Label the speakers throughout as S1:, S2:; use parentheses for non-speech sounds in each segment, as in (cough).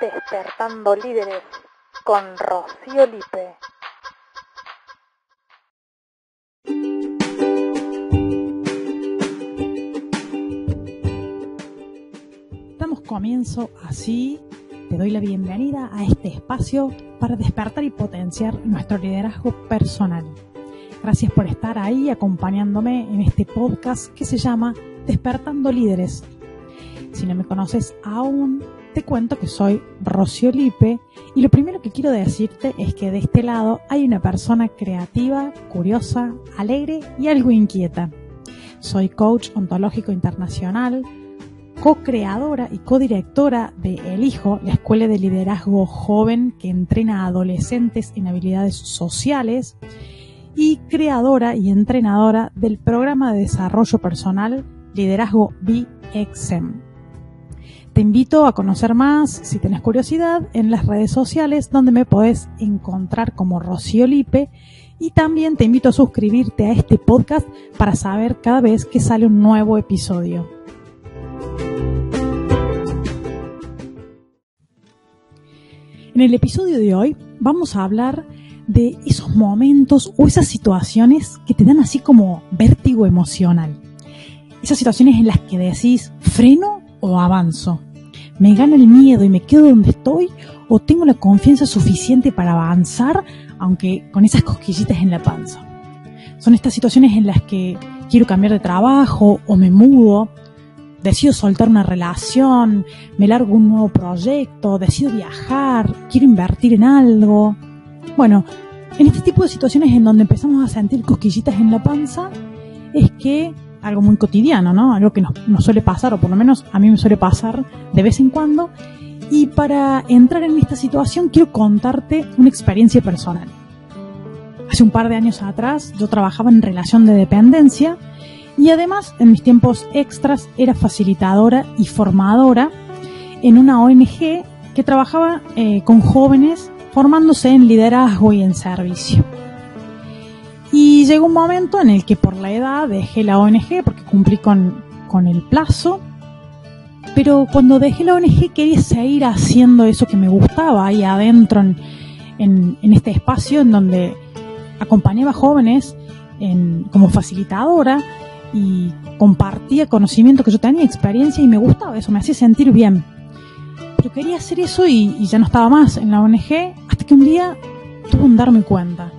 S1: Despertando Líderes con Rocío Lipe.
S2: Damos comienzo así. Te doy la bienvenida a este espacio para despertar y potenciar nuestro liderazgo personal. Gracias por estar ahí acompañándome en este podcast que se llama Despertando Líderes. Si no me conoces aún, te cuento que soy Rocío Lipe y lo primero que quiero decirte es que de este lado hay una persona creativa, curiosa, alegre y algo inquieta. Soy coach ontológico internacional, co-creadora y co-directora de El Hijo, la escuela de liderazgo joven que entrena a adolescentes en habilidades sociales y creadora y entrenadora del programa de desarrollo personal Liderazgo BXM. Te invito a conocer más, si tenés curiosidad, en las redes sociales donde me podés encontrar como Rocío Lipe y también te invito a suscribirte a este podcast para saber cada vez que sale un nuevo episodio. En el episodio de hoy vamos a hablar de esos momentos o esas situaciones que te dan así como vértigo emocional. Esas situaciones en las que decís freno o avanzo? ¿Me gana el miedo y me quedo donde estoy? ¿O tengo la confianza suficiente para avanzar, aunque con esas cosquillitas en la panza? Son estas situaciones en las que quiero cambiar de trabajo o me mudo, decido soltar una relación, me largo un nuevo proyecto, decido viajar, quiero invertir en algo. Bueno, en este tipo de situaciones en donde empezamos a sentir cosquillitas en la panza, es que algo muy cotidiano, ¿no? Algo que nos, suele pasar, o por lo menos a mí me suele pasar de vez en cuando. Y para entrar en esta situación quiero contarte una experiencia personal. Hace un par de años atrás yo trabajaba en relación de dependencia y además en mis tiempos extras era facilitadora y formadora en una ONG que trabajaba eh, con jóvenes formándose en liderazgo y en servicio. Y llegó un momento en el que por la edad dejé la ONG porque cumplí con, el plazo. Pero cuando dejé la ONG quería seguir haciendo eso que me gustaba ahí adentro en, en, este espacio en donde acompañaba jóvenes como facilitadora y compartía conocimiento que yo tenía, experiencia y me gustaba eso, me hacía sentir bien. Pero quería hacer eso y, y ya no estaba más en la ONG hasta que un día tuve un darme cuenta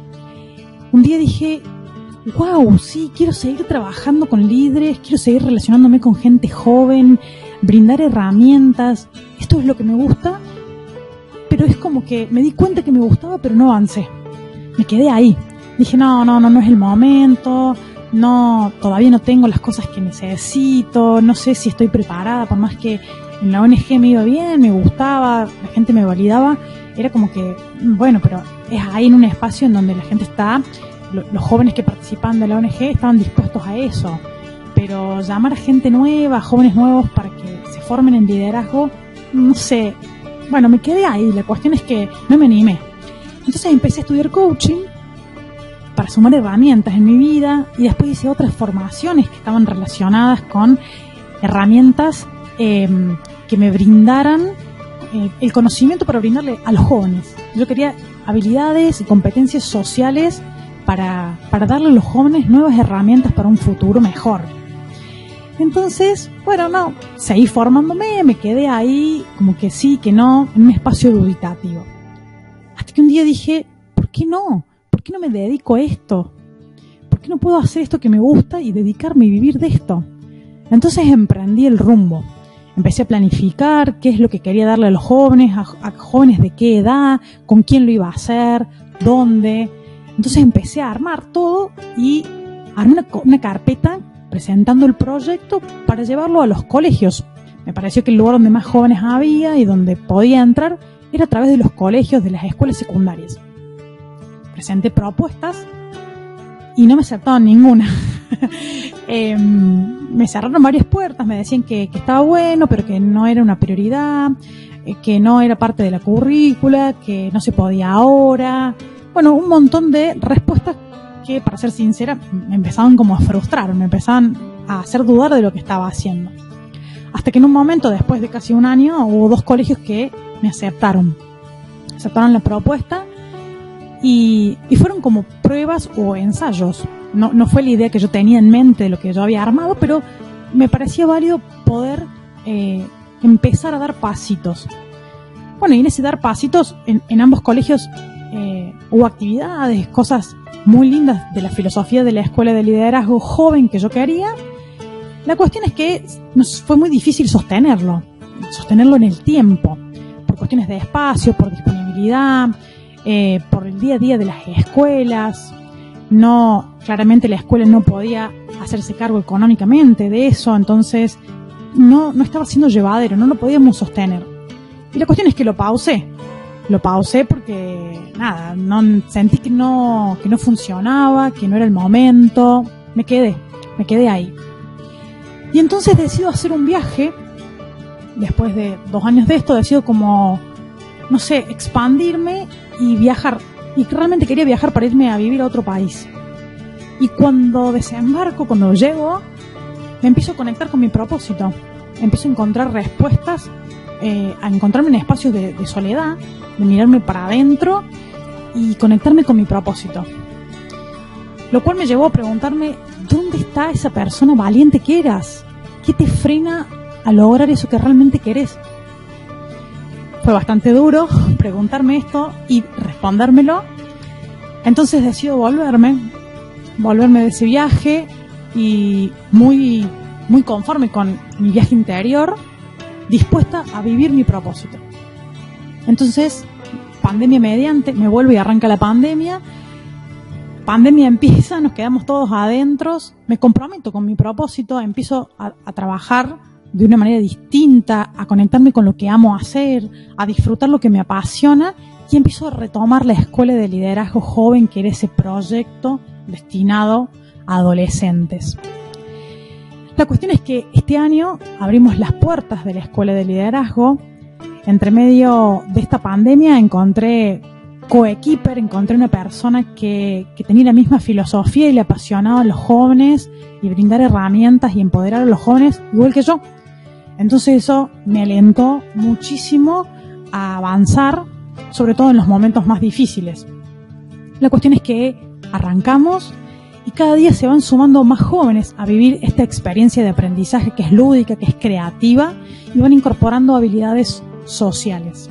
S2: un día dije, wow, sí, quiero seguir trabajando con líderes, quiero seguir relacionándome con gente joven, brindar herramientas, esto es lo que me gusta, pero es como que me di cuenta que me gustaba, pero no avancé. Me quedé ahí. Dije, no, no, no, no es el momento, no, todavía no tengo las cosas que necesito, no sé si estoy preparada, por más que en la ONG me iba bien, me gustaba, la gente me validaba, era como que, bueno, pero es ahí en un espacio en donde la gente está, los jóvenes que participan de la ONG estaban dispuestos a eso, pero llamar a gente nueva, jóvenes nuevos para que se formen en liderazgo, no sé, bueno, me quedé ahí, la cuestión es que no me animé. Entonces empecé a estudiar coaching para sumar herramientas en mi vida y después hice otras formaciones que estaban relacionadas con herramientas eh, que me brindaran eh, el conocimiento para brindarle a los jóvenes. Yo quería habilidades y competencias sociales para, para darle a los jóvenes nuevas herramientas para un futuro mejor. Entonces, bueno, no, seguí formándome, me quedé ahí como que sí, que no, en un espacio dubitativo. Hasta que un día dije, ¿por qué no? ¿Por qué no me dedico a esto? ¿Por qué no puedo hacer esto que me gusta y dedicarme y vivir de esto? Entonces emprendí el rumbo empecé a planificar qué es lo que quería darle a los jóvenes, a, jóvenes de qué edad, con quién lo iba a hacer, dónde. Entonces empecé a armar todo y armé una, una carpeta presentando el proyecto para llevarlo a los colegios. Me pareció que el lugar donde más jóvenes había y donde podía entrar era a través de los colegios de las escuelas secundarias. Presenté propuestas y no me aceptaron ninguna. (laughs) (laughs) Em, me cerraron varias puertas, me decían que, estaba bueno, pero que no era una prioridad, eh, que no era parte de la currícula, que no se podía ahora. Bueno, un montón de respuestas que, para ser sincera, me empezaban como a frustrar, me empezaban a hacer dudar de lo que estaba haciendo. Hasta que en un momento, después de casi un año, hubo dos colegios que me aceptaron. Aceptaron la propuesta y, y fueron como pruebas o ensayos. No, no fue la idea que yo tenía en mente de lo que yo había armado, pero me parecía válido poder eh, empezar a dar pasitos. Bueno, y en ese dar pasitos, en, en ambos colegios eh, hubo actividades, cosas muy lindas de la filosofía de la escuela de liderazgo joven que yo quería. La cuestión es que nos fue muy difícil sostenerlo, sostenerlo en el tiempo, por cuestiones de espacio, por disponibilidad, eh, por el día a día de las escuelas. No, claramente la escuela no podía hacerse cargo económicamente de eso, entonces no, no estaba siendo llevadero, no lo podíamos sostener. Y la cuestión es que lo pausé. Lo pausé porque, nada, no, sentí que no, que no funcionaba, que no era el momento. Me quedé, me quedé ahí. Y entonces decido hacer un viaje. Después de dos años de esto, decido como, no sé, expandirme y viajar. Y realmente quería viajar para irme a vivir a otro país. Y cuando desembarco, cuando llego, me empiezo a conectar con mi propósito. Empiezo a encontrar respuestas, eh, a encontrarme en espacios de, de soledad, de mirarme para adentro y conectarme con mi propósito. Lo cual me llevó a preguntarme, ¿dónde está esa persona valiente que eras? ¿Qué te frena a lograr eso que realmente querés? Fue bastante duro (laughs) preguntarme esto y respondérmelo. Entonces decido volverme, volverme de ese viaje y muy, muy conforme con mi viaje interior, dispuesta a vivir mi propósito. Entonces, pandemia mediante, me vuelvo y arranca la pandemia. Pandemia empieza, nos quedamos todos adentro, me comprometo con mi propósito, empiezo a, a trabajar de una manera distinta, a conectarme con lo que amo hacer, a disfrutar lo que me apasiona y empiezo a retomar la escuela de liderazgo joven, que era ese proyecto destinado a adolescentes. La cuestión es que este año abrimos las puertas de la escuela de liderazgo. Entre medio de esta pandemia encontré coequiper, encontré una persona que, que tenía la misma filosofía y le apasionaba a los jóvenes y brindar herramientas y empoderar a los jóvenes igual que yo. Entonces eso me alentó muchísimo a avanzar, sobre todo en los momentos más difíciles. La cuestión es que arrancamos y cada día se van sumando más jóvenes a vivir esta experiencia de aprendizaje que es lúdica, que es creativa y van incorporando habilidades sociales.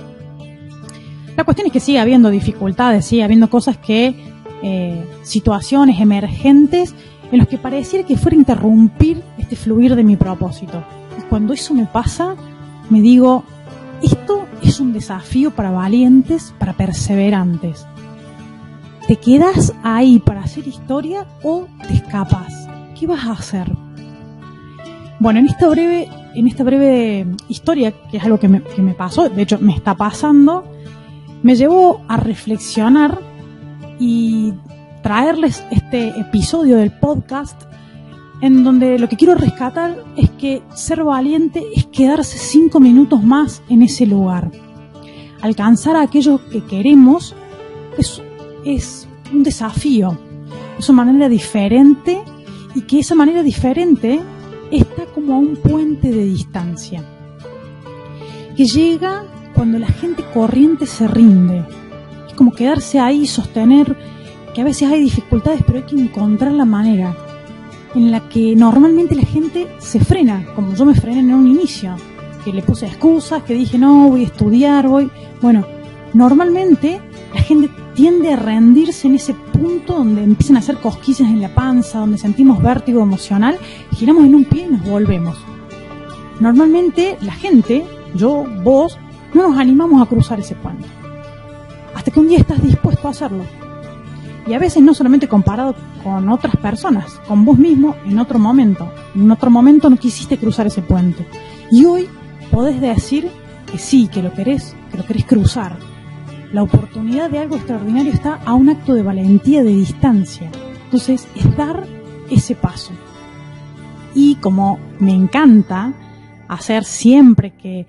S2: La cuestión es que sigue habiendo dificultades, sigue habiendo cosas que, eh, situaciones emergentes en los que pareciera que fuera interrumpir este fluir de mi propósito. Y cuando eso me pasa, me digo, esto es un desafío para valientes, para perseverantes. ¿Te quedas ahí para hacer historia o te escapas? ¿Qué vas a hacer? Bueno, en esta breve, en esta breve historia, que es algo que me, que me pasó, de hecho me está pasando, me llevó a reflexionar y traerles este episodio del podcast en donde lo que quiero rescatar es que ser valiente es quedarse cinco minutos más en ese lugar. Alcanzar a aquello que queremos es, es un desafío, es una manera diferente y que esa manera diferente está como a un puente de distancia, que llega cuando la gente corriente se rinde. Es como quedarse ahí, sostener que a veces hay dificultades, pero hay que encontrar la manera en la que normalmente la gente se frena, como yo me frené en un inicio, que le puse excusas, que dije no, voy a estudiar, voy. Bueno, normalmente la gente tiende a rendirse en ese punto donde empiezan a hacer cosquillas en la panza, donde sentimos vértigo emocional, giramos en un pie y nos volvemos. Normalmente la gente, yo, vos, no nos animamos a cruzar ese puente. Hasta que un día estás dispuesto a hacerlo. Y a veces no solamente comparado con otras personas, con vos mismo en otro momento. En otro momento no quisiste cruzar ese puente. Y hoy podés decir que sí, que lo querés, que lo querés cruzar. La oportunidad de algo extraordinario está a un acto de valentía de distancia. Entonces es dar ese paso. Y como me encanta hacer siempre que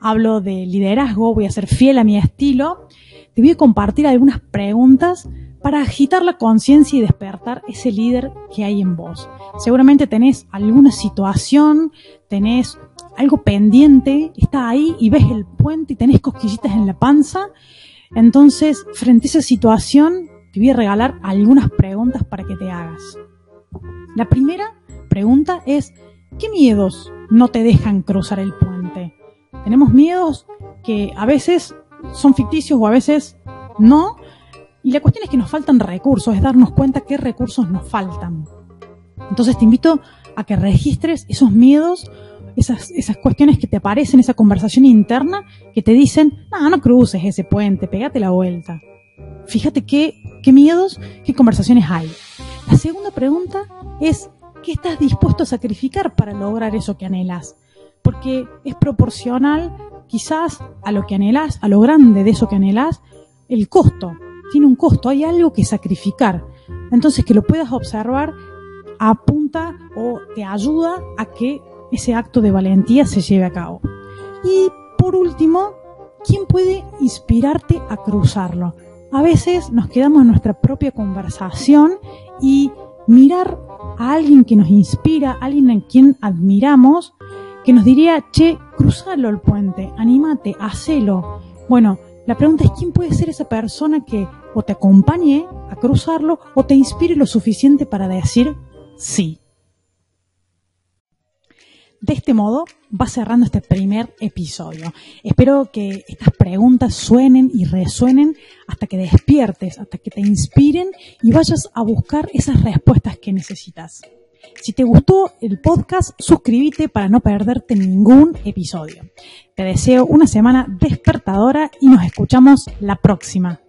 S2: hablo de liderazgo, voy a ser fiel a mi estilo, te voy a compartir algunas preguntas para agitar la conciencia y despertar ese líder que hay en vos. Seguramente tenés alguna situación, tenés algo pendiente, está ahí y ves el puente y tenés cosquillitas en la panza. Entonces, frente a esa situación, te voy a regalar algunas preguntas para que te hagas. La primera pregunta es, ¿qué miedos no te dejan cruzar el puente? Tenemos miedos que a veces son ficticios o a veces no. Y la cuestión es que nos faltan recursos, es darnos cuenta qué recursos nos faltan. Entonces te invito a que registres esos miedos, esas, esas cuestiones que te aparecen, esa conversación interna que te dicen, no, no cruces ese puente, pégate la vuelta. Fíjate qué, qué miedos, qué conversaciones hay. La segunda pregunta es, ¿qué estás dispuesto a sacrificar para lograr eso que anhelas? Porque es proporcional quizás a lo que anhelas, a lo grande de eso que anhelas, el costo. Tiene un costo, hay algo que sacrificar. Entonces que lo puedas observar apunta o te ayuda a que ese acto de valentía se lleve a cabo. Y por último, ¿quién puede inspirarte a cruzarlo? A veces nos quedamos en nuestra propia conversación y mirar a alguien que nos inspira, a alguien a quien admiramos, que nos diría, che, cruzalo el puente, anímate, hacelo. Bueno, la pregunta es quién puede ser esa persona que o te acompañe a cruzarlo o te inspire lo suficiente para decir sí. De este modo va cerrando este primer episodio. Espero que estas preguntas suenen y resuenen hasta que despiertes, hasta que te inspiren y vayas a buscar esas respuestas que necesitas. Si te gustó el podcast, suscríbete para no perderte ningún episodio. Te deseo una semana despertadora y nos escuchamos la próxima.